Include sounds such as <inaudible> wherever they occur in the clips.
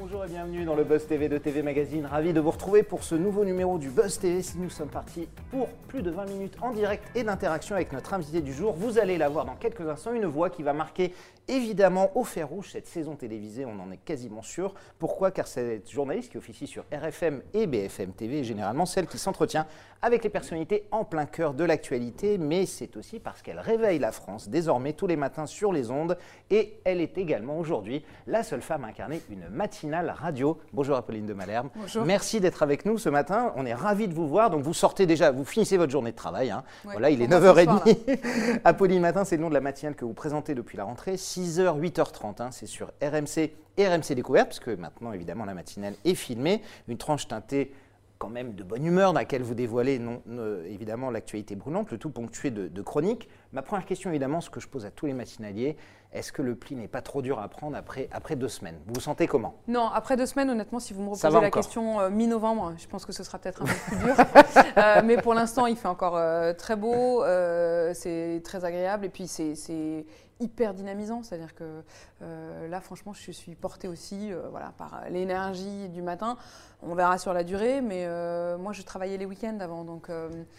Bonjour et bienvenue dans le Buzz TV de TV Magazine. Ravi de vous retrouver pour ce nouveau numéro du Buzz TV. Si nous sommes partis pour plus de 20 minutes en direct et d'interaction avec notre invité du jour, vous allez la voir dans quelques instants. Une voix qui va marquer évidemment au fer rouge cette saison télévisée, on en est quasiment sûr. Pourquoi? Car cette journaliste qui officie sur RFM et BFM TV est généralement celle qui s'entretient avec les personnalités en plein cœur de l'actualité, mais c'est aussi parce qu'elle réveille la France désormais tous les matins sur les ondes et elle est également aujourd'hui la seule femme à incarner une matinale radio. Bonjour Apolline de Malherbe. Bonjour. Merci d'être avec nous ce matin. On est ravis de vous voir. Donc vous sortez déjà, vous finissez votre journée de travail. hein. Ouais, voilà, il est on va ce 9h30. <laughs> Apolline Matin, c'est le nom de la matinale que vous présentez depuis la rentrée. 6h, 8h30. hein. C'est sur RMC et RMC Découverte, puisque maintenant, évidemment, la matinale est filmée. Une tranche teintée quand même de bonne humeur dans laquelle vous dévoilez non, euh, évidemment l'actualité brûlante, le tout ponctué de, de chroniques. Ma première question, évidemment, ce que je pose à tous les matinaliers, est-ce que le pli n'est pas trop dur à prendre après, après deux semaines? Vous vous sentez comment? Non, après deux semaines, honnêtement, si vous me reposez la encore. question euh, mi-novembre, je pense que ce sera peut-être un peu plus dur. <laughs> Euh, mais pour l'instant, il fait encore euh, très beau, c'est très agréable et puis c'est hyper dynamisant. C'est-à-dire que euh, là, franchement, je suis portée aussi euh, voilà, par l'énergie du matin. On verra sur la durée, mais euh, moi, je travaillais les week-ends avant. Donc,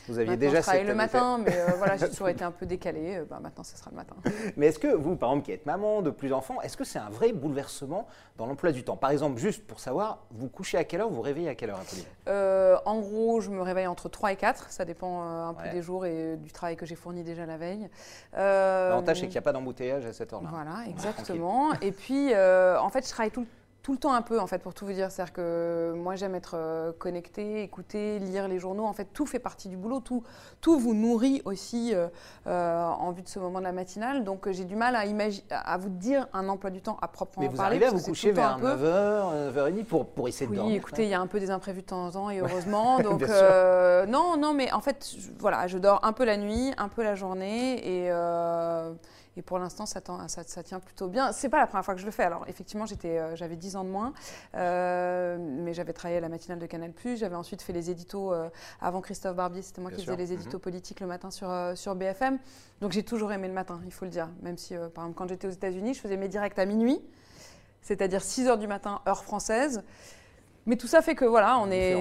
Vous aviez déjà je travaille cette- le matin, mais voilà, j'ai <laughs> toujours été un peu décalée. Bah, maintenant, ce sera le matin. <laughs> Mais est-ce que vous, par exemple, qui êtes maman de plus d'enfants, est-ce que c'est un vrai bouleversement dans l'emploi du temps? Par exemple, juste pour savoir, vous couchez à quelle heure, vous vous réveillez à quelle heure, Apolline? En gros, je me réveille entre 3 et 4, ça dépend un peu des jours et du travail que j'ai fourni déjà la veille. L'avantage, c'est qu'il n'y a pas d'embouteillage à cette heure-là. Voilà, exactement. Et puis, euh, en fait, je travaille tout, tout le temps un peu, en fait, pour tout vous dire. C'est-à-dire que moi, j'aime être euh, connectée, écouter, lire les journaux. En fait, tout fait partie du boulot. Tout, tout vous nourrit aussi euh, euh, en vue de ce moment de la matinale. Donc, j'ai du mal à, à vous dire un emploi du temps à proprement Mais vous parler. arrivez à vous coucher vers un peu. 9h, 9h30 pour, pour essayer de Oui, dormir écoutez, il y a un peu des imprévus de temps en temps et heureusement. <laughs> Donc, non, non, mais en fait, je- voilà, je dors un peu la nuit, un peu la journée et, et pour l'instant, ça, tend- ça, ça tient plutôt bien. C'est pas la première fois que je le fais. Alors, effectivement, euh, j'avais 10 ans de moins, euh, mais j'avais travaillé à la matinale de Canal. J'avais ensuite fait les éditos euh, avant Christophe Barbier. C'était moi Bien qui sûr. faisais les éditos politiques le matin sur, euh, sur BFM. Donc, j'ai toujours aimé le matin, il faut le dire. Même si, par exemple, quand j'étais aux États-Unis, je faisais mes directs à minuit, c'est-à-dire 6 heures du matin, heure française. Mais tout ça fait que voilà, on est.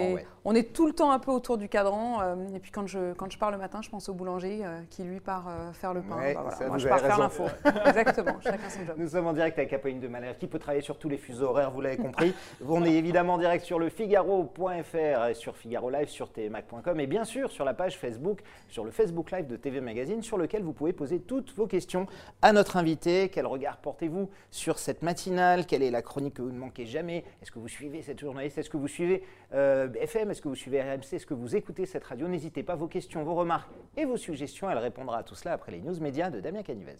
on est tout le temps un peu autour du cadran. euh, et puis quand je, quand je pars le matin, je pense au boulangers euh, qui lui part euh, faire le pain. Ouais, Bah, voilà. ça, Moi, je pars faire l'info. <laughs> Exactement, chacun son job. Nous sommes en direct avec Apolline de Malherbe qui peut travailler sur tous les fuseaux horaires, vous l'avez compris. On est évidemment en direct sur le figaro.fr sur Figaro Live sur tmac.com et bien sûr sur la page Facebook, sur le Facebook Live de TV Magazine sur lequel vous pouvez poser toutes vos questions à notre invité. Quel regard portez-vous sur cette matinale? Quelle est la chronique que vous ne manquez jamais? Est-ce que vous suivez cette journaliste? Est-ce que vous suivez euh, Est-ce que vous suivez RMC Est-ce que vous écoutez cette radio? N'hésitez pas, vos questions, vos remarques et vos suggestions. Elle répondra à tout cela après les news médias de Damien Canivez.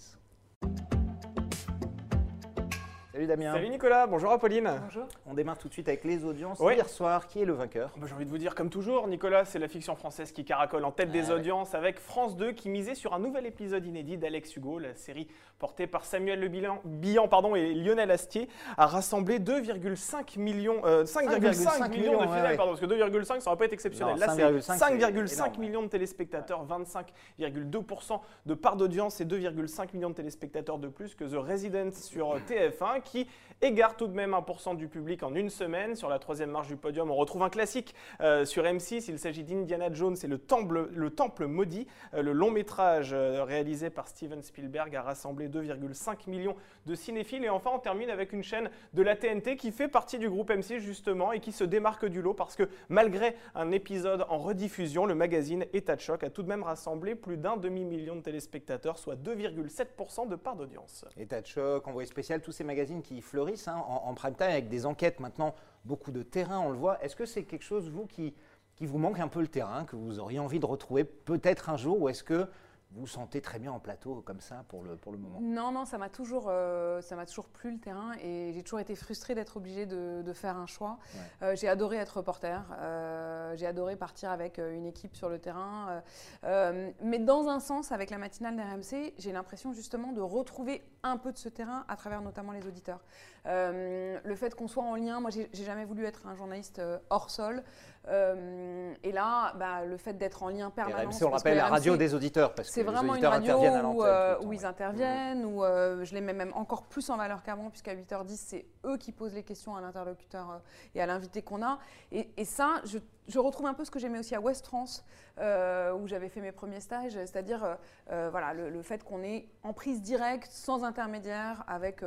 Salut Damien. Salut Nicolas, bonjour Apolline. Bonjour. On démarre tout de suite avec les audiences. Ouais. Hier soir, qui est le vainqueur Bah, J'ai envie de vous dire, comme toujours, Nicolas, c'est la fiction française qui caracole en tête Ah des ouais. audiences avec France 2 qui misait sur un nouvel épisode inédit d'Alex Hugo. La série portée par Samuel Le Bihan, Bihan, pardon, et Lionel Astier a rassemblé 2,5 millions, euh, 5,5 5,5 millions de fidèles, ouais, ouais. pardon, parce que 2,5 ça aurait pas été exceptionnel. Non, Là, c'est 5,5, c'est 5,5 énorme, millions de téléspectateurs, 25,2% de part d'audience et 2,5 millions de téléspectateurs de plus que The Resident sur <laughs> TF1 qui égare tout de même 1% du public en une semaine. Sur la troisième marche du podium, on retrouve un classique euh, sur M6. Il s'agit d'Indiana Jones et le temple, le temple maudit. Euh, le long métrage euh, réalisé par Steven Spielberg a rassemblé 2,5 millions de cinéphiles. Et enfin, on termine avec une chaîne de la TNT qui fait partie du groupe M6 justement et qui se démarque du lot parce que malgré un épisode en rediffusion, le magazine État de choc a tout de même rassemblé plus d'un demi-million de téléspectateurs, soit 2,7% de part d'audience. État de choc, envoyé spécial, tous ces magazines qui fleurissent hein, en, en prime time avec des enquêtes maintenant, beaucoup de terrain, on le voit. Est-ce que c'est quelque chose, vous, qui, qui vous manque un peu le terrain, que vous auriez envie de retrouver peut-être un jour, ou est-ce que vous vous sentez très bien en plateau comme ça pour le, pour le moment? Non, non, ça m'a toujours, euh, ça m'a toujours plu le terrain et j'ai toujours été frustrée d'être obligée de, de faire un choix. Euh, j'ai adoré être reporter, euh, j'ai adoré partir avec une équipe sur le terrain, mais dans un sens, avec la matinale d'RMC, j'ai l'impression justement de retrouver un peu de ce terrain à travers notamment les auditeurs. Euh, le fait qu'on soit en lien, moi j'ai jamais voulu être un journaliste euh, hors sol, Euh, et là, bah, le fait d'être en lien permanent. RMC, on rappelle la radio des auditeurs, parce que c'est vraiment une radio où, où ils interviennent, où je les mets même encore plus en valeur qu'avant, puisqu'à 8h10, c'est eux qui posent les questions à l'interlocuteur et à l'invité qu'on a. Et, et ça, je je retrouve un peu ce que j'aimais aussi à West France, euh, où j'avais fait mes premiers stages, c'est-à-dire euh, voilà, le, fait qu'on est en prise directe, sans intermédiaire, avec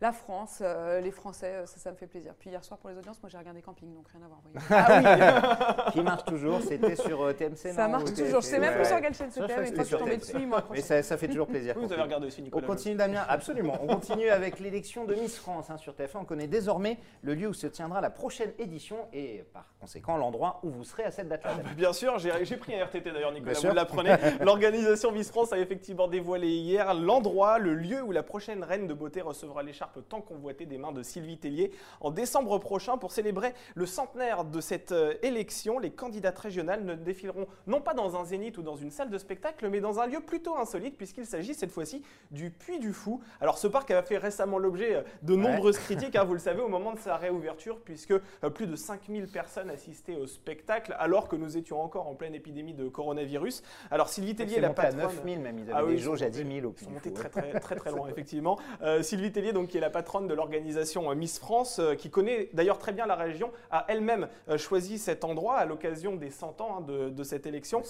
la France, euh, les Français, euh, ça, me fait plaisir. Puis hier soir pour les audiences, moi j'ai regardé Camping, donc rien à voir. <laughs> ah oui <laughs> Qui marche toujours, c'était sur euh, TMC Ça marche toujours, je sais même plus sur quelle chaîne c'était, mais quand je suis tombé dessus, moi Mais ça, ça, fait toujours plaisir. Vous avez regardé aussi Nicolas. On continue Damien, absolument. On continue avec l'élection de Miss France hein, sur TF1. On connaît désormais le lieu où se tiendra la prochaine édition et par conséquent l'endroit où vous serez à cette date-là. Ah, bah, bien sûr, j'ai pris un RTT d'ailleurs Nicolas, vous l'apprenez. <laughs> L'organisation Miss France a effectivement dévoilé hier l'endroit, le lieu où la prochaine reine de beauté recevra l'écharpe tant convoitée des mains de Sylvie Tellier. En décembre prochain, pour célébrer le centenaire de cette euh, élection, les candidates régionales ne défileront non pas dans un zénith ou dans une salle de spectacle, mais dans un lieu plutôt insolite, puisqu'il s'agit cette fois-ci du Puy du Fou. Alors ce parc a fait récemment l'objet euh, de nombreuses <laughs> critiques, hein, vous le savez, au moment de sa réouverture, puisque euh, plus de 5000 personnes assistaient au spectacle, alors que nous étions encore en pleine épidémie de coronavirus. Alors Sylvie Tellier, la patronne... à 9000 même, ils avaient ah des jauges à 10 000 au Ils sont montés très, très, très, <laughs> très loin, effectivement. Sylvie Tellier, donc, qui est la patronne de l'organisation organisation euh, Miss France, euh, qui connaît d'ailleurs très bien la région, a elle-même euh, choisi cet endroit à l'occasion des 100 ans hein, de, cette élection.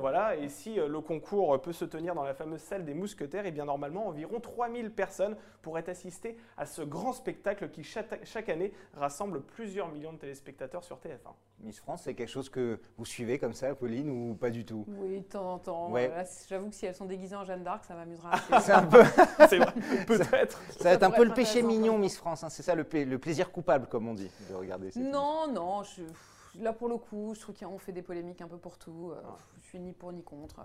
voilà, et si le concours peut se tenir dans la fameuse salle des mousquetaires, et eh bien normalement environ 3000 personnes pourraient assister à ce grand spectacle qui chaque, année rassemble plusieurs millions de téléspectateurs sur TF1. Miss France, c'est quelque chose que vous suivez comme ça, Pauline, ou pas du tout? Oui, de temps en temps. J'avoue que si elles sont déguisées en Jeanne d'Arc, ça m'amusera. <laughs> c'est un peu. <laughs> peut-être. Ça va être un peu le péché mignon, Miss France. Hein. C'est ça le, plaisir coupable, comme on dit, de regarder. Non, non. là, pour le coup, je trouve qu'on fait des polémiques un peu pour tout. Euh, ah. Je suis ni pour ni contre.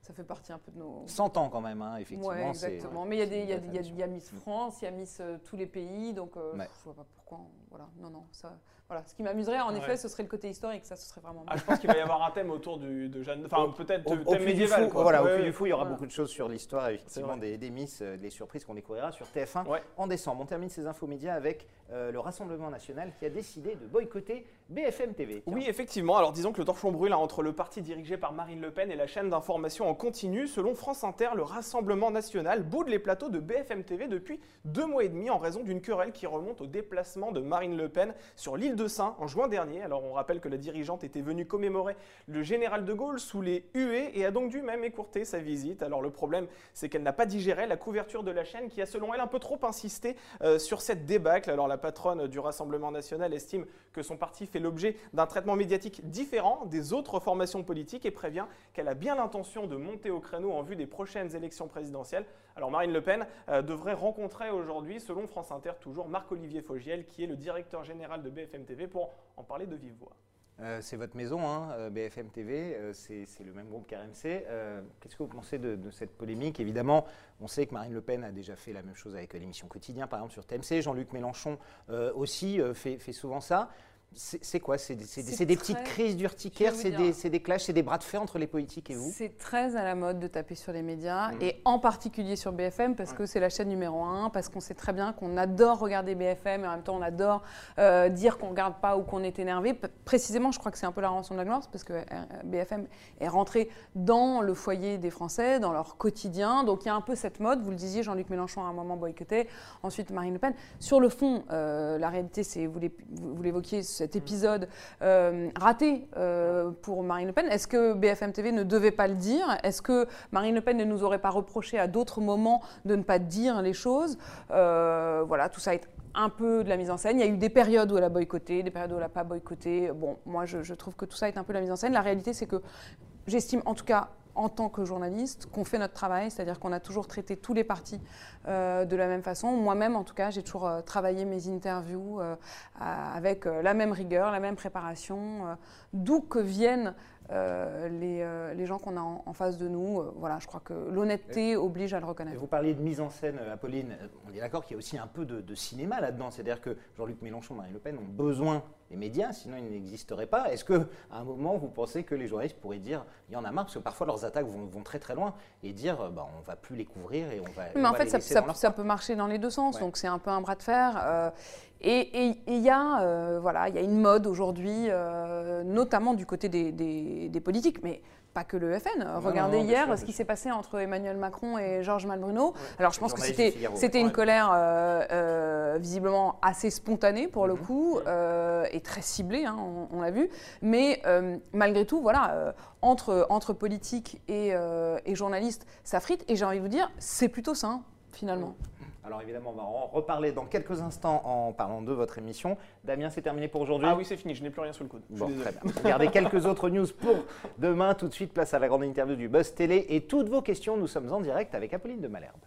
Ça fait partie un peu de nos. 100 ans quand même, hein, effectivement. Oui, exactement. Mais il y, a, Miss France, il y a Miss euh, tous les pays, donc euh, je ne vois pas pourquoi. Voilà, non, non, ça, voilà. Ce qui m'amuserait, en effet, ce serait le côté historique. Ça, ce serait vraiment. Ah, je pense qu'il va y avoir un thème autour du, de Jeanne. Enfin, peut-être au, thème médiéval. Voilà, au du fou, il y aura beaucoup de choses sur l'histoire, effectivement, des, des, Miss, euh, des surprises qu'on découvrira sur TF1 en décembre. On termine ces infos médias avec euh, le Rassemblement national qui a décidé de boycotter BFM TV. Oui, effectivement. Alors, disons que le torchon brûle hein, entre le parti dirigé par Marine Le Pen et la chaîne d'information en continu. Selon France Inter, le Rassemblement national boude les plateaux de BFM TV depuis deux mois et demi en raison d'une querelle qui remonte au déplacement de Marine Le Pen sur l'île de Saint en juin dernier. Alors on rappelle que la dirigeante était venue commémorer le général de Gaulle sous les huées et a donc dû même écourter sa visite. Alors le problème, c'est qu'elle n'a pas digéré la couverture de la chaîne qui a selon elle un peu trop insisté euh, sur cette débâcle. Alors la patronne du Rassemblement national estime que son parti fait l'objet d'un traitement médiatique différent des autres formations politiques et prévient qu'elle a bien l'intention de monter au créneau en vue des prochaines élections présidentielles. Alors Marine Le Pen euh, devrait rencontrer aujourd'hui, selon France Inter, toujours Marc-Olivier Fogiel, qui est le directeur général de BFM TV, pour en parler de vive voix. Euh, c'est votre maison, hein, euh, BFM TV, c'est le même groupe qu'RMC. Qu'est-ce que vous pensez de, cette polémique? Évidemment, on sait que Marine Le Pen a déjà fait la même chose avec l'émission Quotidien, par exemple sur TMC. Jean-Luc Mélenchon aussi fait, souvent ça. C'est quoi? C'est des, petites crises d'urticaire, c'est des, des, clashs, c'est des bras de fer entre les politiques et vous? C'est très à la mode de taper sur les médias, mmh. et en particulier sur BFM, parce que c'est la chaîne numéro un, parce qu'on sait très bien qu'on adore regarder BFM, et en même temps on adore euh, dire qu'on ne regarde pas ou qu'on est énervé. précisément, je crois que c'est un peu la rançon de la gloire, parce que euh, BFM est rentré dans le foyer des Français, dans leur quotidien, donc il y a un peu cette mode, vous le disiez, Jean-Luc Mélenchon à un moment boycotté, ensuite Marine Le Pen. Sur le fond, euh, la réalité, c'est, vous l'évoquiez, cet épisode euh, raté euh, pour Marine Le Pen. Est-ce que BFM TV ne devait pas le dire? Est-ce que Marine Le Pen ne nous aurait pas reproché à d'autres moments de ne pas dire les choses? Euh, Voilà, tout ça est un peu de la mise en scène. Il y a eu des périodes où elle a boycotté, des périodes où elle n'a pas boycotté. Bon, moi, je, je, trouve que tout ça est un peu de la mise en scène. La réalité, c'est que j'estime, en tout cas, en tant que journaliste, qu'on fait notre travail, c'est-à-dire qu'on a toujours traité tous les partis euh, de la même façon. Moi-même, en tout cas, j'ai toujours euh, travaillé mes interviews euh, avec la même rigueur, la même préparation, d'où que viennent les, gens qu'on a en, face de nous. voilà, je crois que l'honnêteté oblige à le reconnaître. Vous parliez de mise en scène, Apolline. On est d'accord qu'il y a aussi un peu de, de cinéma là-dedans. C'est-à-dire que Jean-Luc Mélenchon, Marine Le Pen ont besoin les médias, sinon ils n'existeraient pas. Est-ce qu'à un moment, vous pensez que les journalistes pourraient dire il y en a marre, parce que parfois leurs attaques vont, très très loin, et dire bah, on va plus les couvrir et on va. Mais en fait, ça, peut marcher dans les deux sens, donc c'est un peu un bras de fer. Euh, Et il y, a, voilà, y a une mode aujourd'hui, notamment du côté des, des politiques, mais pas que le FN. Regardez hier ce qui s'est passé entre Emmanuel Macron et Georges Malbruno. Alors je pense que c'était c'était une colère euh, euh, visiblement assez spontanée pour le mhm. coup euh, et très ciblée, hein, on, l'a vu. Mais malgré tout, voilà, entre entre politique et, et journalistes, ça frite. Et j'ai envie de vous dire, c'est plutôt sain finalement. Alors évidemment, on va en reparler dans quelques instants en parlant de votre émission. Damien, c'est terminé pour aujourd'hui Ah oui, c'est fini, je n'ai plus rien sous le coude. Bon, très bien. Regardez quelques autres news pour demain. Tout de suite, place à la grande interview du Buzz Télé. Et toutes vos questions, nous sommes en direct avec Apolline de Malherbe.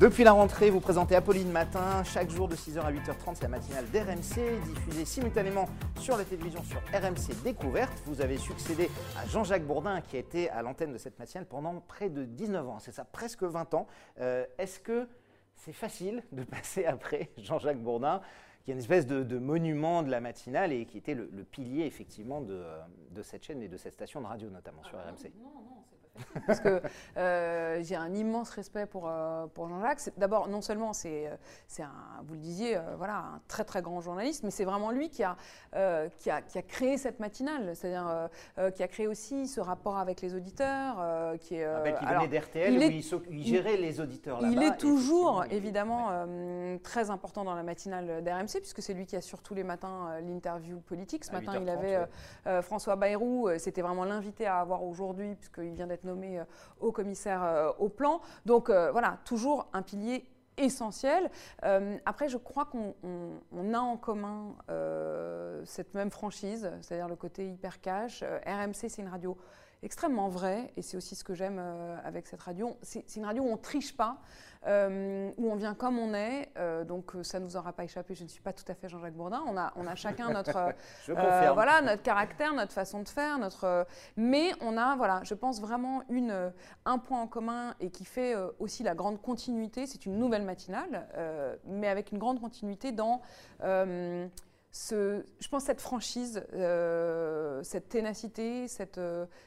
Depuis la rentrée, vous présentez Apolline Matin, chaque jour de 6h à 8h30, c'est la matinale d'RMC, diffusée simultanément sur la télévision sur RMC Découverte. Vous avez succédé à Jean-Jacques Bourdin qui a été à l'antenne de cette matinale pendant près de 19 ans, c'est ça, presque 20 ans. Euh, est-ce que c'est facile de passer après <laughs> Jean-Jacques Bourdin qui est une espèce de, monument de la matinale et qui était le, pilier effectivement de, de, cette chaîne et de cette station de radio notamment sur ah RMC. Non, non, parce que euh, j'ai un immense respect pour, euh, pour Jean-Jacques. D'abord, non seulement c'est, euh, c'est un, vous le disiez, voilà, un très très grand journaliste, mais c'est vraiment lui qui a, qui a, qui a créé cette matinale, c'est-à-dire qui a créé aussi ce rapport avec les auditeurs. qui est, ah ben, qui venait d'RTL, il, il, gérait les auditeurs Il est toujours, évidemment, très important dans la matinale d'RMC, puisque c'est lui qui assure tous les matins l'interview politique. Ce matin, il avait François Bayrou, c'était vraiment l'invité à avoir aujourd'hui, puisqu'il vient d'être nommé euh, au commissaire euh, au plan. Donc euh, voilà, toujours un pilier essentiel. après, je crois qu'on a en commun cette même franchise, c'est-à-dire le côté hyper cash. RMC, c'est une radio extrêmement vraie, et c'est aussi ce que j'aime avec cette radio. C'est une radio où on triche pas. Euh, où on vient comme on est. Euh, donc euh, ça ne nous aura pas échappé, je ne suis pas tout à fait Jean-Jacques Bourdin. On a, on a chacun <laughs> notre, voilà, notre caractère, notre façon de faire, notre... mais on a, voilà, je pense vraiment une, un point en commun et qui fait aussi la grande continuité. C'est une nouvelle matinale, mais avec une grande continuité dans... Je pense cette franchise, cette ténacité, cette,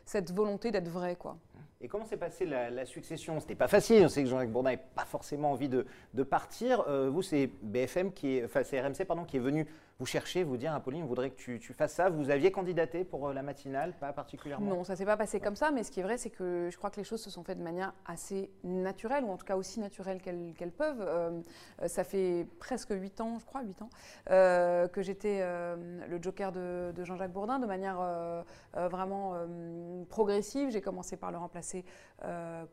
cette volonté d'être vrai. Quoi. Et comment s'est passée la, la succession? C'était pas facile. On sait que Jean-Jacques Bourdin n'avait pas forcément envie de, partir. Euh, vous, c'est BFM qui est, enfin c'est RMC pardon, qui est venu vous chercher, vous dire, Apolline, on voudrait que tu, fasses ça. Vous aviez candidaté pour euh, la matinale, pas particulièrement Non, ça s'est pas passé comme ça, mais ce qui est vrai, c'est que je crois que les choses se sont faites de manière assez naturelle, ou en tout cas aussi naturelle qu'elles peuvent. Euh, ça fait presque 8 ans, je crois, 8 ans, euh, que j'étais le joker de, de Jean-Jacques Bourdin, de manière vraiment progressive. J'ai commencé par le remplacer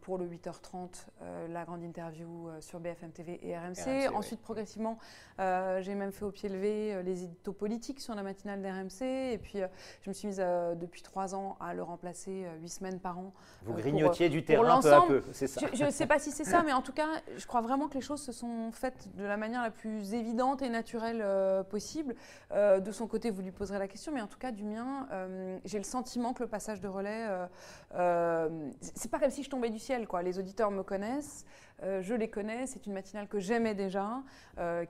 pour le 8h30, la grande interview sur BFM TV et RMC. Ensuite, progressivement, j'ai même fait au pied levé les éditos politiques sur la matinale d'RMC. Et puis, euh, je me suis mise euh, depuis trois ans à le remplacer euh, huit semaines par an. Vous grignotiez du terrain peu à peu, c'est ça Je ne sais pas si c'est ça, <laughs> mais en tout cas, je crois vraiment que les choses se sont faites de la manière la plus évidente et naturelle possible. de son côté, vous lui poserez la question, mais en tout cas, du mien, j'ai le sentiment que le passage de relais, c'est pas comme si je tombais du ciel. Quoi. Les auditeurs me connaissent. Je les connais, c'est une matinale que j'aimais déjà,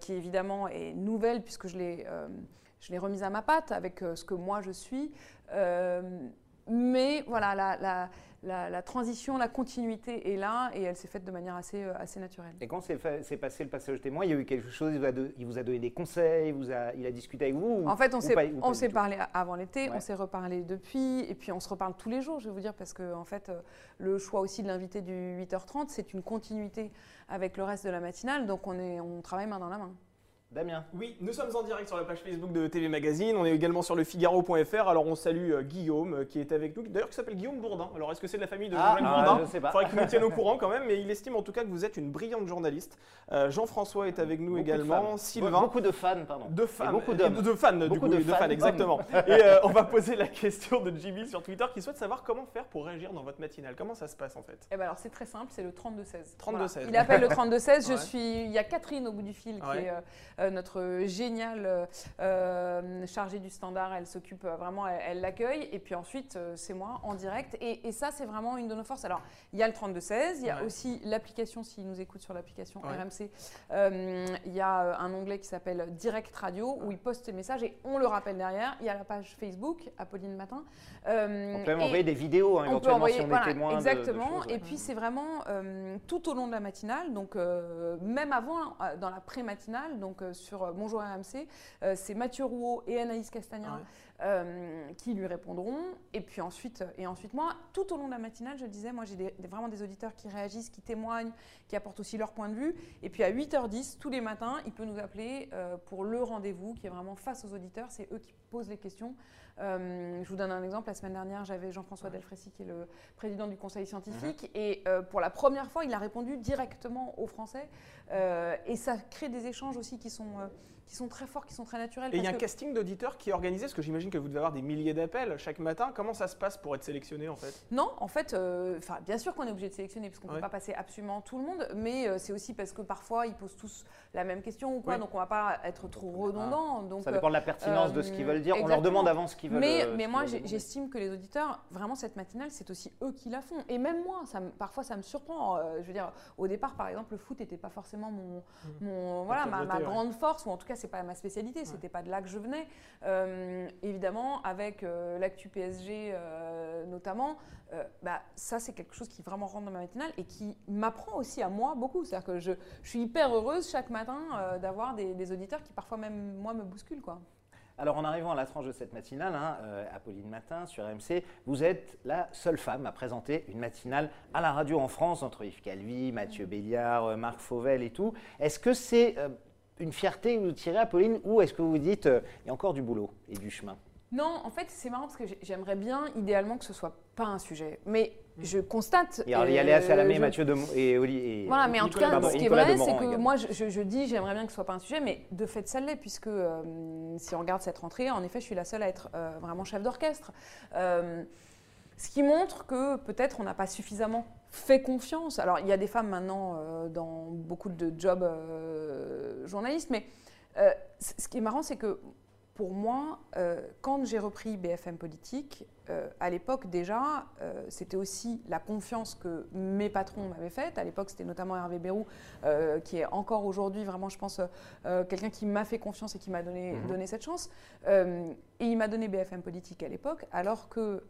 qui évidemment est nouvelle puisque je l'ai euh, je l'ai remise à ma patte avec euh, ce que moi je suis. Euh, mais voilà, la, transition, la continuité est là et elle s'est faite de manière assez, assez naturelle. Et quand s'est passé le passage témoin, il y a eu quelque chose, il vous a, donné des conseils, il, vous a, il a discuté avec vous En fait, on s'est parlé avant l'été, on s'est reparlé depuis, et puis on se reparle tous les jours, je vais vous dire, parce que en fait, le choix aussi de l'invité du 8h30, c'est une continuité avec le reste de la matinale, donc on, est, on travaille main dans la main. Damien. Oui, nous sommes en direct sur la page Facebook de TV Magazine. On est également sur le Figaro.fr. Alors on salue euh, Guillaume euh, qui est avec nous, d'ailleurs qui s'appelle Guillaume Bourdin. Alors est-ce que c'est de la famille de ah, Jean-Jacques ah, Bourdin? Je sais pas. Il faudrait qu'il nous tienne au <laughs> courant quand même, mais il estime en tout cas que vous êtes une brillante journaliste. Euh, Jean-François est avec nous également. Sylvain. Beaucoup de fans, pardon. De fans. beaucoup de, de fans, du coup, de, fans, exactement. et on va poser la question de Jimmy sur Twitter qui souhaite savoir comment faire pour réagir dans votre matinale. Comment ça se passe en fait? Eh ben alors c'est très simple, c'est le 32-16. 32-16. Il appelle le 32-16. Je suis. Il y a Catherine au bout du fil qui est notre géniale chargée du standard, elle s'occupe vraiment, elle l'accueille. Et puis ensuite, c'est moi en direct. Et, ça, c'est vraiment une de nos forces. Alors, il y a le 32-16, il y a aussi l'application, s'ils nous écoutent sur l'application RMC, il y a un onglet qui s'appelle Direct Radio où ils postent ses messages et on le rappelle derrière. Il y a la page Facebook, Apolline Matin. on peut même envoyer des vidéos hein, éventuellement si on est témoin. Exactement. et puis, c'est vraiment tout au long de la matinale, donc euh, même avant, euh, dans la pré-matinale, donc euh, sur Bonjour RMC, c'est Mathieu Rouault et Anaïs Castagna qui lui répondront. Et puis ensuite, et ensuite, moi, tout au long de la matinale, je disais, moi j'ai vraiment des auditeurs qui réagissent, qui témoignent, qui apportent aussi leur point de vue. Et puis à 8h10, tous les matins, il peut nous appeler pour le rendez-vous qui est vraiment face aux auditeurs. C'est eux qui posent les questions. Euh, je vous donne un exemple. La semaine dernière, j'avais Jean-François Delfrécy, qui est le président du conseil scientifique. Mhm. Et euh, pour la première fois, il a répondu directement aux Français. Euh, et ça crée des échanges aussi qui sont qui sont très forts, qui sont très naturels. Et il y a un casting d'auditeurs qui est organisé, parce que j'imagine que vous devez avoir des milliers d'appels chaque matin. Comment ça se passe pour être sélectionné en fait? Non, en fait, euh, bien sûr qu'on est obligé de sélectionner, parce qu'on ne peut pas passer absolument tout le monde, mais euh, c'est aussi parce que parfois ils posent tous la même question ou quoi, donc on ne va pas être trop redondant. Ah. Donc, ça dépend de la pertinence de ce qu'ils veulent dire. On leur demande avant ce qu'ils veulent. Mais, euh, mais moi, j'estime que les auditeurs, vraiment cette matinale, c'est aussi eux qui la font. Et même moi, ça parfois ça me surprend. je veux dire, au départ, par exemple, le foot n'était pas forcément mon, mmh. mon voilà, ma, ma grande force, ou en tout cas, c'est pas ma spécialité c'était pas de là que je venais. Euh, évidemment, avec euh, l'actu PSG euh, notamment, bah, ça c'est quelque chose qui vraiment rentre dans ma matinale et qui m'apprend aussi à moi beaucoup. C'est-à-dire que je, suis hyper heureuse chaque matin d'avoir des, auditeurs qui parfois même moi me bousculent. Quoi. Alors en arrivant à la tranche de cette matinale, hein, Apolline Matin sur MC, vous êtes la seule femme à présenter une matinale à la radio en France entre Yves Calvi, Mathieu Béliard, Marc Fauvel et tout. Est-ce que c'est une fierté que vous tirez, Apolline, ou est-ce que vous dites, euh, il y a encore du boulot et du chemin? Non, en fait, c'est marrant parce que j'aimerais bien, idéalement, que ce soit pas un sujet. Mais je constate. Et alors, il y a Léa Salamé, Mathieu de, et Oli. voilà, mais en tout cas, ce qui est vrai, c'est que moi, je, dis, j'aimerais bien que ce soit pas un sujet, mais de fait, ça l'est, puisque euh, si on regarde cette rentrée, en effet, je suis la seule à être euh, vraiment chef d'orchestre. Ce qui montre que peut-être on n'a pas suffisamment fait confiance. Alors, il y a des femmes maintenant euh, dans beaucoup de jobs euh, journalistes, mais euh, ce qui est marrant, c'est que pour moi, quand j'ai repris BFM Politique, à l'époque déjà, c'était aussi la confiance que mes patrons m'avaient faite. À l'époque, c'était notamment Hervé Bérou, qui est encore aujourd'hui vraiment, je pense, quelqu'un qui m'a fait confiance et qui m'a donné, mhm. donné cette chance. et il m'a donné BFM Politique à l'époque, alors que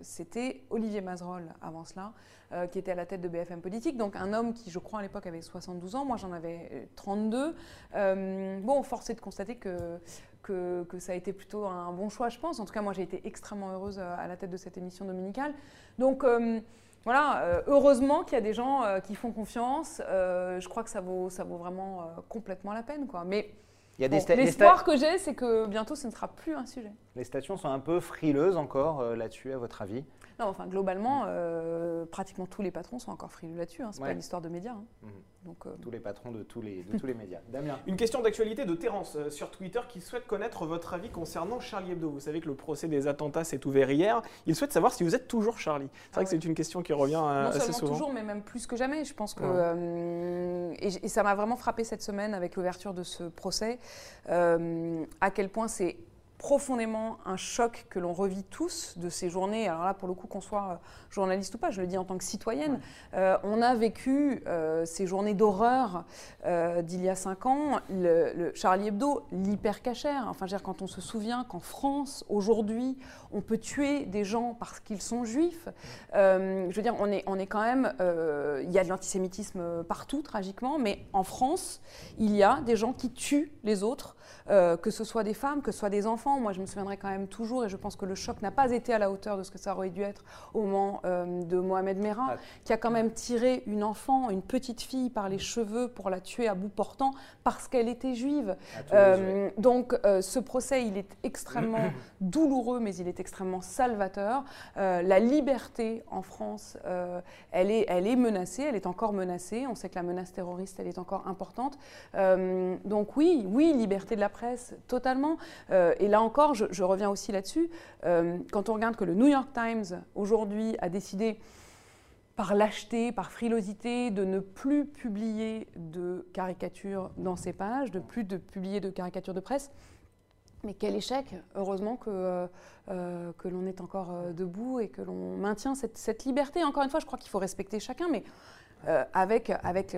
c'était Olivier Mazerolle avant cela, euh, qui était à la tête de BFM Politique. Donc un homme qui, je crois, à l'époque avait 72 ans. Moi, j'en avais 32. Euh, euh, bon, force est de constater que, que, que, ça a été plutôt un bon choix, je pense. En tout cas, moi, j'ai été extrêmement heureuse à la tête de cette émission dominicale. Donc voilà, heureusement qu'il y a des gens qui font confiance. je crois que ça vaut, ça vaut vraiment complètement la peine. Quoi. Mais l'espoir que j'ai, c'est que bientôt, ce ne sera plus un sujet. Les stations sont un peu frileuses encore là-dessus, à votre avis? Non, enfin, globalement, euh, pratiquement tous les patrons sont encore frileux là-dessus. Hein. Ce n'est pas une histoire de médias. Hein. Mhm. Donc, euh, Tous les patrons de tous les, de <laughs> tous les médias. Damien Une question d'actualité de Terence euh, sur Twitter qui souhaite connaître votre avis concernant Charlie Hebdo. Vous savez que le procès des attentats s'est ouvert hier. Il souhaite savoir si vous êtes toujours Charlie. C'est vrai ah que c'est une question qui revient non assez souvent. toujours, mais même plus que jamais. Je pense que. et, ça m'a vraiment frappé cette semaine avec l'ouverture de ce procès. à quel point c'est profondément un choc que l'on revit tous de ces journées. Alors là, pour le coup, qu'on soit euh, journaliste ou pas, je le dis en tant que citoyenne, euh, on a vécu euh, ces journées d'horreur d'il y a cinq ans. Le, Charlie Hebdo, l'hypercachère. Enfin, dire, quand on se souvient qu'en France, aujourd'hui, on peut tuer des gens parce qu'ils sont juifs. je veux dire, on est, on est quand même. Il y a de l'antisémitisme partout, tragiquement, mais en France, il y a des gens qui tuent les autres euh, que ce soit des femmes, que ce soit des enfants. Moi, je me souviendrai quand même toujours, et je pense que le choc n'a pas été à la hauteur de ce que ça aurait dû être au moment euh, de Mohamed Merah, ah. qui a quand même tiré une enfant, une petite fille, par les cheveux pour la tuer à bout portant parce qu'elle était juive. Euh, donc, ce procès, il est extrêmement <clears throat> douloureux, mais il est extrêmement salvateur. la liberté en France, elle, est, elle est menacée, elle est encore menacée. On sait que la menace terroriste, elle est encore importante. donc oui, oui, liberté de la presse, totalement. Euh, et là encore, je, reviens aussi là-dessus. Euh, quand on regarde que le New York Times, aujourd'hui, a décidé par lâcheté, par frilosité, de ne plus publier de caricatures dans ses pages, de plus de publier de caricatures de presse. Mais quel échec Heureusement que, euh, que l'on est encore debout et que l'on maintient cette, cette, liberté. Encore une fois, je crois qu'il faut respecter chacun, mais avec, avec,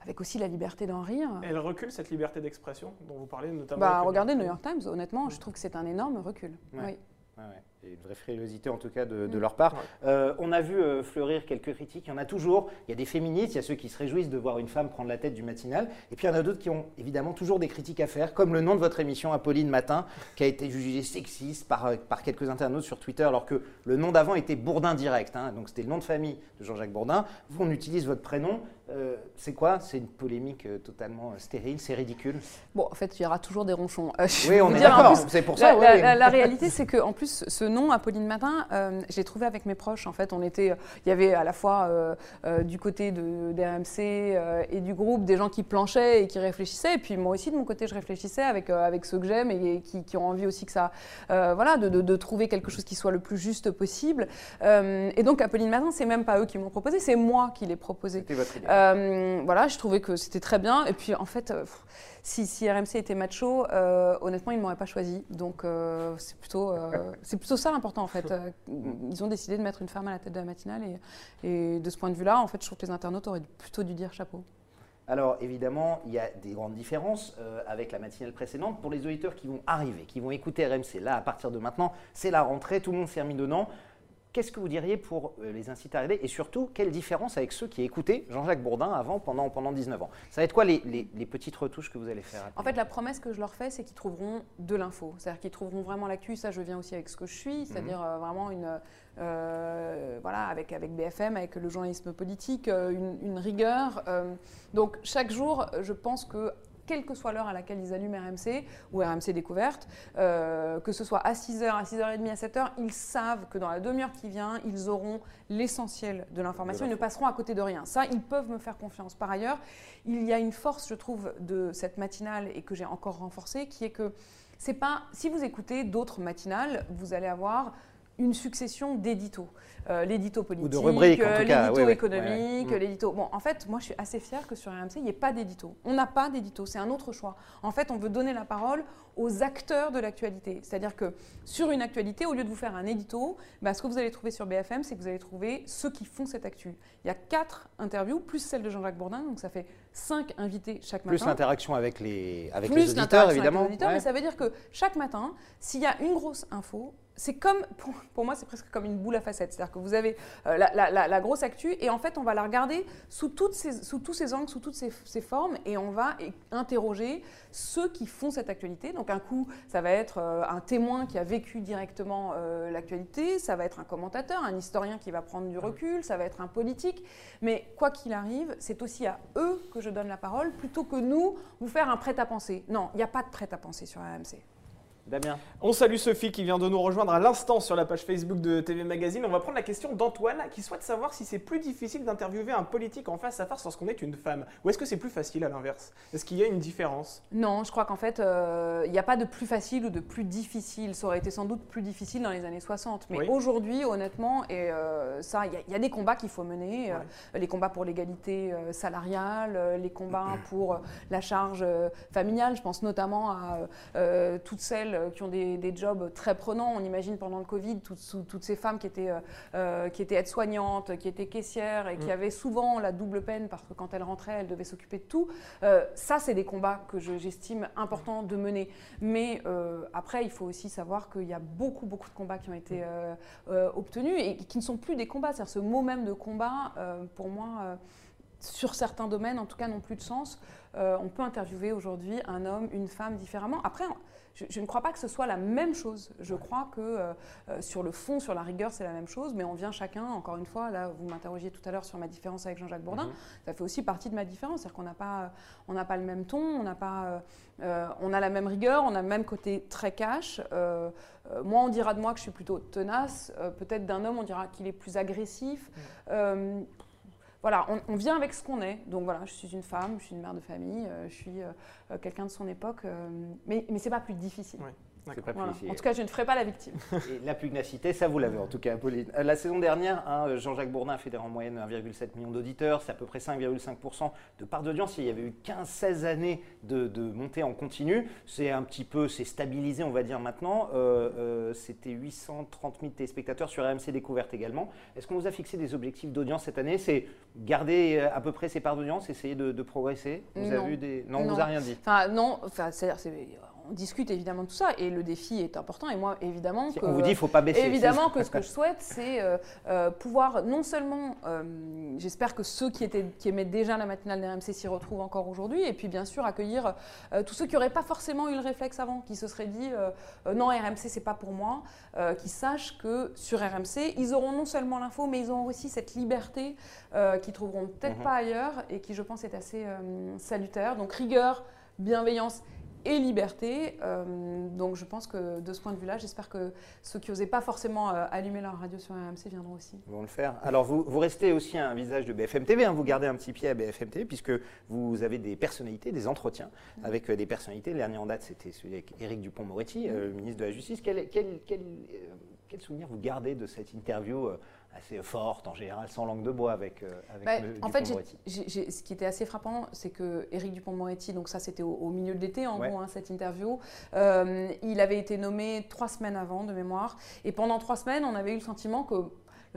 avec aussi la liberté d'en rire. Elle recule cette liberté d'expression dont vous parlez notamment bah, Regardez le New York Times, honnêtement, je trouve que c'est un énorme recul. Oui une vraie frilosité en tout cas de, mm. leur part. Euh, on a vu euh, fleurir quelques critiques, il y en a toujours. Il y a des féministes, il y a ceux qui se réjouissent de voir une femme prendre la tête du matinal, et puis il y en a d'autres qui ont évidemment toujours des critiques à faire, comme le nom de votre émission Apolline Matin, qui a été jugé sexiste par, euh, par quelques internautes sur Twitter, alors que le nom d'avant était Bourdin direct, hein. donc c'était le nom de famille de Jean-Jacques Bourdin. Vous, on utilise votre prénom. C'est quoi? C'est une polémique totalement stérile, c'est ridicule? Bon, en fait, il y aura toujours des ronchons. oui, on est d'accord, c'est pour ça. La, la, la réalité, c'est qu'en plus, ce nom, Apolline Matin, euh, je l'ai trouvé avec mes proches. En fait, on était, il y avait à la fois euh, euh, du côté de, des RMC et du groupe des gens qui planchaient et qui réfléchissaient. Et puis moi aussi, de mon côté, je réfléchissais avec, avec ceux que j'aime et, qui, ont envie aussi que ça, voilà, de, de, trouver quelque chose qui soit le plus juste possible. et donc, Apolline Matin, c'est même pas eux qui m'ont proposé, c'est moi qui l'ai proposé. Votre voilà, je trouvais que c'était très bien. Et puis, en fait, si, RMC était macho, euh, honnêtement, ils ne m'auraient pas choisi. Donc, euh, c'est plutôt, euh, c'est plutôt ça l'important, en fait. Ils ont décidé de mettre une femme à la tête de la matinale. Et, et de ce point de vue-là, en fait, je trouve que les internautes auraient plutôt dû dire chapeau. Alors évidemment, il y a des grandes différences avec la matinale précédente. Pour les auditeurs qui vont arriver, qui vont écouter RMC, là, à partir de maintenant, c'est la rentrée, tout le monde s'est remis dedans. Qu'est-ce que vous diriez pour euh, les inciter à arriver Et surtout, quelle différence avec ceux qui écoutaient Jean-Jacques Bourdin avant, pendant, pendant 19 ans? Ça va être quoi les, petites retouches que vous allez faire En fait, la promesse que je leur fais, c'est qu'ils trouveront de l'info. C'est-à-dire qu'ils trouveront vraiment l'actu. Ça, je viens aussi avec ce que je suis, c'est-à-dire mhm. euh, vraiment une. Euh, voilà, avec, avec BFM, avec le journalisme politique, une, une rigueur. donc, chaque jour, je pense que quelle que soit l'heure à laquelle ils allument RMC ou RMC Découverte, euh, que ce soit à 6h, à 6h30, à 7h, ils savent que dans la demi-heure qui vient, ils auront l'essentiel de l'information, ils ne passeront à côté de rien. Ça, ils peuvent me faire confiance. Par ailleurs, il y a une force, je trouve, de cette matinale et que j'ai encore renforcée, qui est que c'est pas, si vous écoutez d'autres matinales, vous allez avoir une succession d'éditos. Euh, l'édito politique, euh, l'édito économique, l'édito. Bon, en fait, moi, je suis assez fière que sur RMC, il n'y ait pas d'édito. On n'a pas d'édito, c'est un autre choix. En fait, on veut donner la parole aux acteurs de l'actualité. C'est-à-dire que sur une actualité, au lieu de vous faire un édito, bah, ce que vous allez trouver sur BFM, c'est que vous allez trouver ceux qui font cette actu. Il y a quatre interviews, plus celle de Jean-Jacques Bourdin, donc ça fait cinq invités chaque matin. Plus l'interaction avec les, avec les auditeurs, évidemment. Avec les auditeurs, Mais ça veut dire que chaque matin, s'il y a une grosse info, c'est comme, pour, moi, c'est presque comme une boule à facettes. C'est-à-dire que vous avez euh, la, grosse actu et en fait, on va la regarder sous, toutes sous tous ces angles, sous toutes ces, formes et on va interroger ceux qui font cette actualité. Donc, un coup, ça va être euh, un témoin qui a vécu directement euh, l'actualité, ça va être un commentateur, un historien qui va prendre du recul, ça va être un politique. Mais quoi qu'il arrive, c'est aussi à eux que je donne la parole plutôt que nous vous faire un prêt-à-penser. Non, il n'y a pas de prêt-à-penser sur AMC. Damien. On salue Sophie qui vient de nous rejoindre à l'instant sur la page Facebook de TV Magazine. On va prendre la question d'Antoine qui souhaite savoir si c'est plus difficile d'interviewer un politique en face à face lorsqu'on est une femme. Ou est-ce que c'est plus facile à l'inverse? Est-ce qu'il y a une différence? Non, je crois qu'en fait, euh, il n'y a pas de plus facile ou de plus difficile. Ça aurait été sans doute plus difficile dans les années 60. Mais aujourd'hui, honnêtement, et euh, ça, il y, a des combats qu'il faut mener. Euh, les combats pour l'égalité salariale, les combats <clears throat> pour la charge familiale. Je pense notamment à toutes celles euh, qui ont des, jobs très prenants. On imagine pendant le Covid toutes, ces femmes qui étaient, euh, euh, qui étaient aides-soignantes, qui étaient caissières et qui mm. avaient souvent la double peine parce que quand elles rentraient, elles devaient s'occuper de tout. ça, c'est des combats que j'estime importants de mener. Mais après, il faut aussi savoir qu'il y a beaucoup, beaucoup de combats qui ont été obtenus et qui ne sont plus des combats. C'est-à-dire ce mot même de combat, pour moi, sur certains domaines, en tout cas, n'ont plus de sens. on peut interviewer aujourd'hui un homme, une femme différemment. Après, je, ne crois pas que ce soit la même chose. Je crois que euh, euh, sur le fond, sur la rigueur, c'est la même chose, mais on vient chacun, encore une fois, là, vous m'interrogiez tout à l'heure sur ma différence avec Jean-Jacques Bourdin, mhm. ça fait aussi partie de ma différence, c'est-à-dire qu'on n'a pas, on n'a pas le même ton, on n'a pas, euh, on a la même rigueur, on a le même côté très cash. moi, on dira de moi que je suis plutôt tenace, peut-être d'un homme, on dira qu'il est plus agressif. Voilà, on, vient avec ce qu'on est. Donc voilà, je suis une femme, je suis une mère de famille, euh, je suis euh, euh, quelqu'un de son époque, mais, mais ce n'est pas plus difficile. C'est pas Voilà. plus ici. En tout cas, je ne ferai pas la victime. <laughs> Et la pugnacité, ça vous l'avez en tout cas, Apolline. Euh, La saison dernière, hein, Jean-Jacques Bourdin fédère en moyenne 1,7 million d'auditeurs, c'est à peu près 5,5% de part d'audience. Il y avait eu 15-16 années de, de montée en continu. C'est un petit peu, c'est stabilisé, on va dire maintenant. Euh, euh, C'était 830 000 téléspectateurs sur RMC Découverte également. Est-ce qu'on vous a fixé des objectifs d'audience cette année? C'est garder euh, à peu près ces parts d'audience, essayer de, de progresser? Vous Non. avez eu des... Non, on Non. vous a rien dit. Enfin, non, enfin, c'est-à-dire, c'est- on discute évidemment de tout ça et le défi est important. Et moi, évidemment, que, On vous dit, faut pas baisser. Évidemment que ce que je souhaite, c'est euh, euh, pouvoir non seulement, euh, j'espère que ceux qui, étaient, qui aimaient déjà la matinale d'RMC s'y retrouvent encore aujourd'hui, et puis bien sûr accueillir tous ceux qui n'auraient pas forcément eu le réflexe avant, qui se seraient dit non RMC c'est pas pour moi, qui sachent que sur RMC ils auront non seulement l'info, mais ils auront aussi cette liberté qu'ils trouveront peut-être Mhm. pas ailleurs et qui je pense est assez salutaire. Donc rigueur, bienveillance et liberté. Euh, donc je pense que de ce point de vue-là, j'espère que ceux qui n'osaient pas forcément euh, allumer leur radio sur RMC viendront aussi. Ils vont le faire. Alors, vous, vous restez aussi un visage de BFM TV, hein, vous gardez un petit pied à BFM TV, puisque vous avez des personnalités, des entretiens avec euh, des personnalités. Le dernier en date, c'était celui avec Éric Dupont-Moretti, le ministre de la Justice. Quel, quel- quel, quel souvenir vous gardez de cette interview assez forte, en général, sans langue de bois, avec, euh, avec Bah, le en fait, ce qui était assez frappant, c'est que Éric Dupont-Moretti, donc ça c'était au, au milieu de l'été en Ouais. gros, hein, cette interview, euh, il avait été nommé trois semaines avant de mémoire. Et pendant trois semaines, on avait eu le sentiment que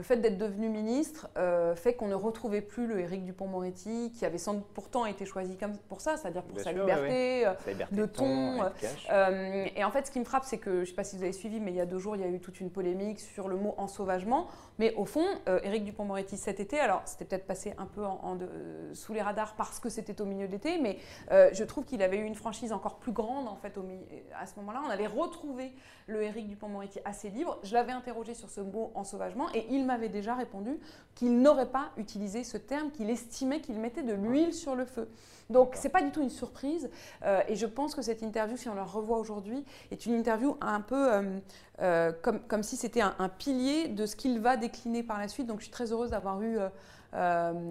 le fait d'être devenu ministre euh, fait qu'on ne retrouvait plus le Éric Dupont-Moretti, qui avait sans doute pourtant été choisi comme pour ça, c'est-à-dire pour Bien sa sûr, liberté. euh, Sa liberté de de ton. Euh, et en fait, ce qui me frappe, c'est que, je ne sais pas si vous avez suivi, mais il y a deux jours, il y a eu toute une polémique sur le mot ensauvagement. Mais au fond, euh, Éric Dupont-Moretti cet été, alors c'était peut-être passé un peu en, en de- sous les radars parce que c'était au milieu de l'été, mais je trouve qu'il avait eu une franchise encore plus grande en fait au à ce moment-là. On avait retrouvé le Éric Dupont-Moretti assez libre. Je l'avais interrogé sur ce mot ensauvagement et il m'avait déjà répondu qu'il n'aurait pas utilisé ce terme, qu'il estimait qu'il mettait de l'huile sur le feu. Donc c'est pas du tout une surprise euh, et je pense que cette interview, si on la revoit aujourd'hui, est une interview un peu euh, euh, comme, comme si c'était un, un pilier de ce qu'il va décliner par la suite. Donc je suis très heureuse d'avoir eu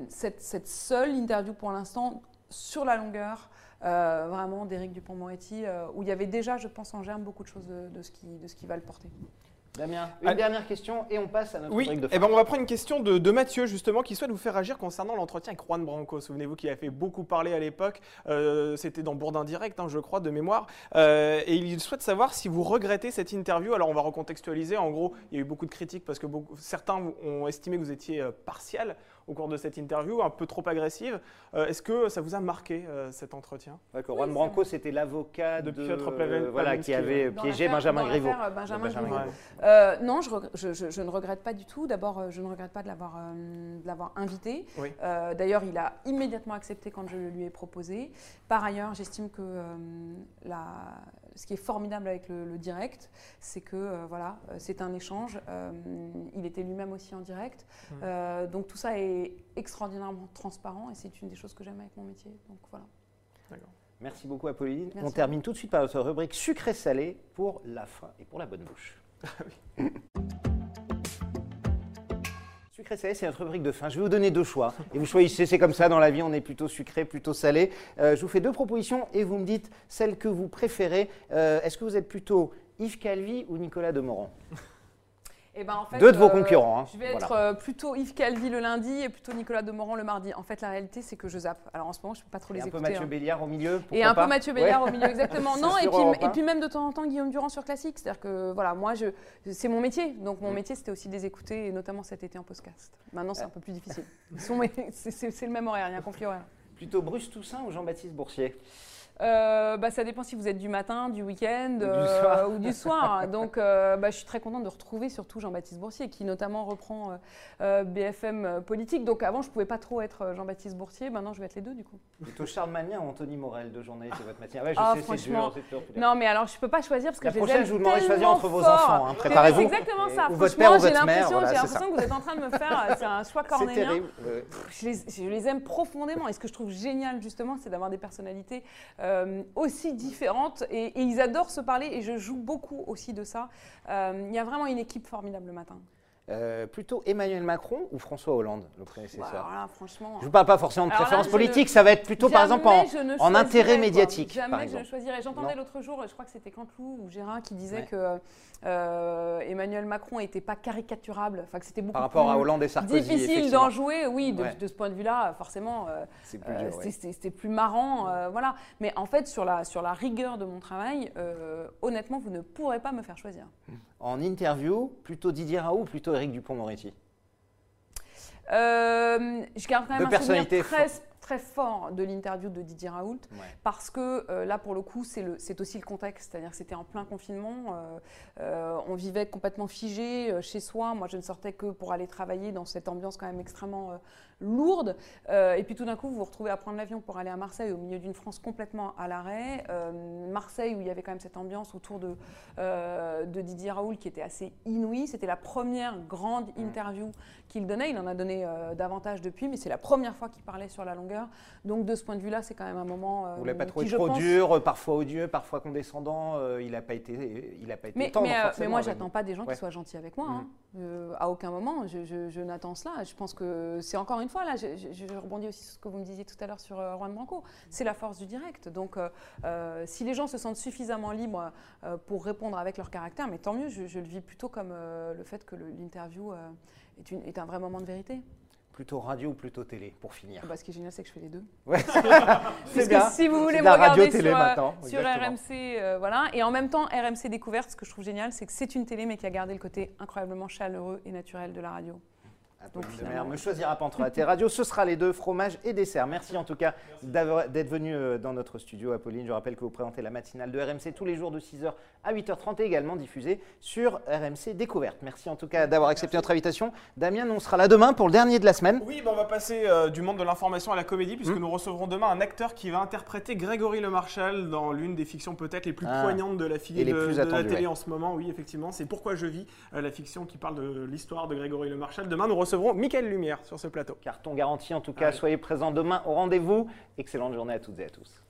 cette, cette seule interview pour l'instant sur la longueur. euh, vraiment d'Éric Dupont-Moretti, euh, où il y avait déjà, je pense, en germe beaucoup de choses de, de ce, qui, de ce qui va le porter. Damien, une Allez. dernière question et on passe à notre Oui, de eh fin. ben on va prendre une question de, de Mathieu justement qui souhaite vous faire agir concernant l'entretien avec Juan Branco. Souvenez-vous qu'il a fait beaucoup parler à l'époque, euh, c'était dans Bourdin Direct, hein, je crois, de mémoire. Euh, et il souhaite savoir si vous regrettez cette interview. Alors on va recontextualiser. En gros, il y a eu beaucoup de critiques parce que beaucoup- certains ont estimé que vous étiez euh, partial au cours de cette interview, un peu trop agressive. Euh, Est-ce que ça vous a marqué euh, cet entretien? D'accord, Oui, Juan Branco, c'était l'avocat De de, Piotr Plavel- voilà, qui avait piégé Benjamin Griveaux. l'affaire, euh, Benjamin Benjamin Griveaux. Griveaux. Euh, non, je, regr- je- je- je ne regrette pas du tout. D'abord, euh, je ne regrette pas de l'avoir euh, invité. Oui. Euh, D'ailleurs, il a immédiatement accepté quand je le lui ai proposé. Par ailleurs, j'estime que euh, la- ce qui est formidable avec le, le direct, c'est que euh, voilà, euh, c'est un échange. Euh, il était lui-même aussi en direct. Euh, donc tout ça est extraordinairement transparent et c'est une des choses que j'aime avec mon métier. Donc voilà. Merci beaucoup Apolline. Merci. On termine tout de suite par notre rubrique sucré-salé pour la fin et pour la bonne bouche. <laughs> <laughs> Sucré-salé, c'est notre rubrique de fin. Je vais vous donner deux choix. Et vous choisissez, c'est comme ça dans la vie, on est plutôt sucré, plutôt salé. Euh, je vous fais deux propositions et vous me dites celle que vous préférez. Euh, Est-ce que vous êtes plutôt Yves Calvi ou Nicolas Demorand? Eh ben, en fait, Deux de vos euh, concurrents. hein. Je vais Voilà. être euh, plutôt Yves Calvi le lundi et plutôt Nicolas Demorand le mardi. En fait, la réalité, c'est que je zappe. Alors en ce moment, je ne peux pas trop Et les un peu écouter. Mathieu hein. Béliard au milieu. Et un pas peu Mathieu Béliard Ouais. au milieu, <laughs> exactement. Non, et puis, et puis même de temps en temps, Guillaume Durand sur Classique. C'est-à-dire que voilà, moi, je, c'est mon métier. Donc mon Mm. métier, c'était aussi de les écouter, et notamment cet été en podcast. Maintenant, c'est un peu plus difficile. <laughs> C'est le même horaire, il y a un conflit horaire. Plutôt Bruce Toussaint ou Jean-Baptiste Boursier? Euh, bah, ça dépend si vous êtes du matin, du week-end Ou du euh, soir. ou du soir. <laughs> Donc, euh, bah, je suis très contente de retrouver surtout Jean-Baptiste Boursier, qui notamment reprend BFM Politique. Donc, avant, je pouvais pas trop être Jean-Baptiste Boursier. Maintenant, je vais être les deux, du coup. Plutôt Charles Magnin ou Anthony Morel de journée, c'est votre matinale. Ouais, je Ah, sais, c'est franchement, dur, c'est dur. Non, mais alors, je peux pas choisir parce que La je les prochaine, aime je vous demanderai de choisir entre vos enfants, hein, C'est préparez-vous. exactement Et- ça. ou votre père ou j'ai votre mère, l'impression, voilà, j'ai c'est l'impression que vous êtes en train de me faire, c'est un choix <laughs> C'est cornélien. terrible. ouais. Je les, je les aime profondément. Et ce que je trouve génial, justement, c'est d'avoir des personnalités euh, aussi différentes. Et, et ils adorent se parler. Et je joue beaucoup aussi de ça. Euh, Il y a vraiment une équipe formidable le matin. Euh, plutôt Emmanuel Macron ou François Hollande, le prédécesseur Alors là, franchement. Je ne parle pas forcément de là, préférence politique, ne- ça va être plutôt par exemple en, intérêt quoi. médiatique. Jamais par je exemple. ne choisirais. J'entendais l'autre jour, je crois que c'était Canteloup ou Gérard qui disait Ouais. que euh, Emmanuel Macron n'était pas caricaturable, enfin que c'était beaucoup Par rapport à plus Hollande et Sarkozy. difficile d'en jouer. Oui, de, Ouais. de ce point de vue-là, forcément, euh, plus euh, c'était- plus marrant, voilà. Mais en fait, sur la, sur la rigueur de mon travail, honnêtement, vous ne pourrez pas me faire choisir. En interview, plutôt Didier Raoult ou plutôt Éric Dupont-Moretti? Euh, je garde quand même un souvenir très, très fort de l'interview de Didier Raoult. Ouais. Parce que euh, là, pour le coup, c'est aussi le contexte. C'est-à-dire que c'était en plein confinement. euh, euh, on vivait complètement figé chez soi. Moi, je ne sortais que pour aller travailler dans cette ambiance quand même extrêmement lourde. Et puis tout d'un coup, vous vous retrouvez à prendre l'avion pour aller à Marseille, au milieu d'une France complètement à l'arrêt. Marseille, où il y avait quand même cette ambiance autour de, de Didier Raoult qui était assez inouïe. C'était la première grande Mm. interview qu'il donnait. Il en a donné davantage depuis, mais c'est la première fois qu'il parlait sur la longueur. Donc de ce point de vue-là, c'est quand même un moment. euh, Vous l'avez pas trouvé qui, trop pense- dur, euh, parfois odieux, parfois condescendant euh, Il n'a pas été, il a pas été Mais, tendre mais, euh, mais moi, j'attends pas des gens Ouais. qui soient gentils avec moi. Mm. hein. Euh, à aucun moment, je, je- je n'attends cela. Je pense que c'est encore une fois, là, je, rebondis aussi sur ce que vous me disiez tout à l'heure sur Juan Branco. C'est la force du direct. Donc, si les gens se sentent suffisamment libres pour répondre avec leur caractère, mais tant mieux, je, le vis plutôt comme le fait que l'interview est un vrai moment de vérité. Plutôt radio ou plutôt télé, pour finir. Bah, ce qui est génial, c'est que je fais les deux. Ouais, <laughs> Parce c'est bien. si vous voulez me regarder sur, euh, maintenant, sur. RMC, euh, voilà, et en même temps RMC Découverte, ce que je trouve génial, c'est que c'est une télé, mais qui a gardé le côté incroyablement chaleureux et naturel de la radio. Apolline Donc, de Mer me choisira pas entre la T Radio. Ce sera les deux, fromage et dessert. Merci en tout cas d'être venu euh, dans notre studio, Apolline. Je rappelle que vous présentez la matinale de RMC tous les jours de 6h à 8h30 et également diffusée sur RMC Découverte. Merci en tout cas d'avoir accepté notre invitation. Damien, nous, on sera là demain pour le dernier de la semaine. Oui, bah, on va passer euh, du monde de l'information à la comédie, puisque Hmm. nous recevrons demain un acteur qui va interpréter Grégory Le Marchal dans l'une des fictions peut-être les plus Ah. poignantes de la, les de, de la télé ouais. en ce moment. Oui, effectivement, c'est Pourquoi je vis, euh, la fiction qui parle de l'histoire de Grégory Le Marchal. Demain, nous recevrons Michael Lumière sur ce plateau. Carton garanti en tout cas. Allez. Soyez présents demain au rendez-vous. Excellente journée à toutes et à tous.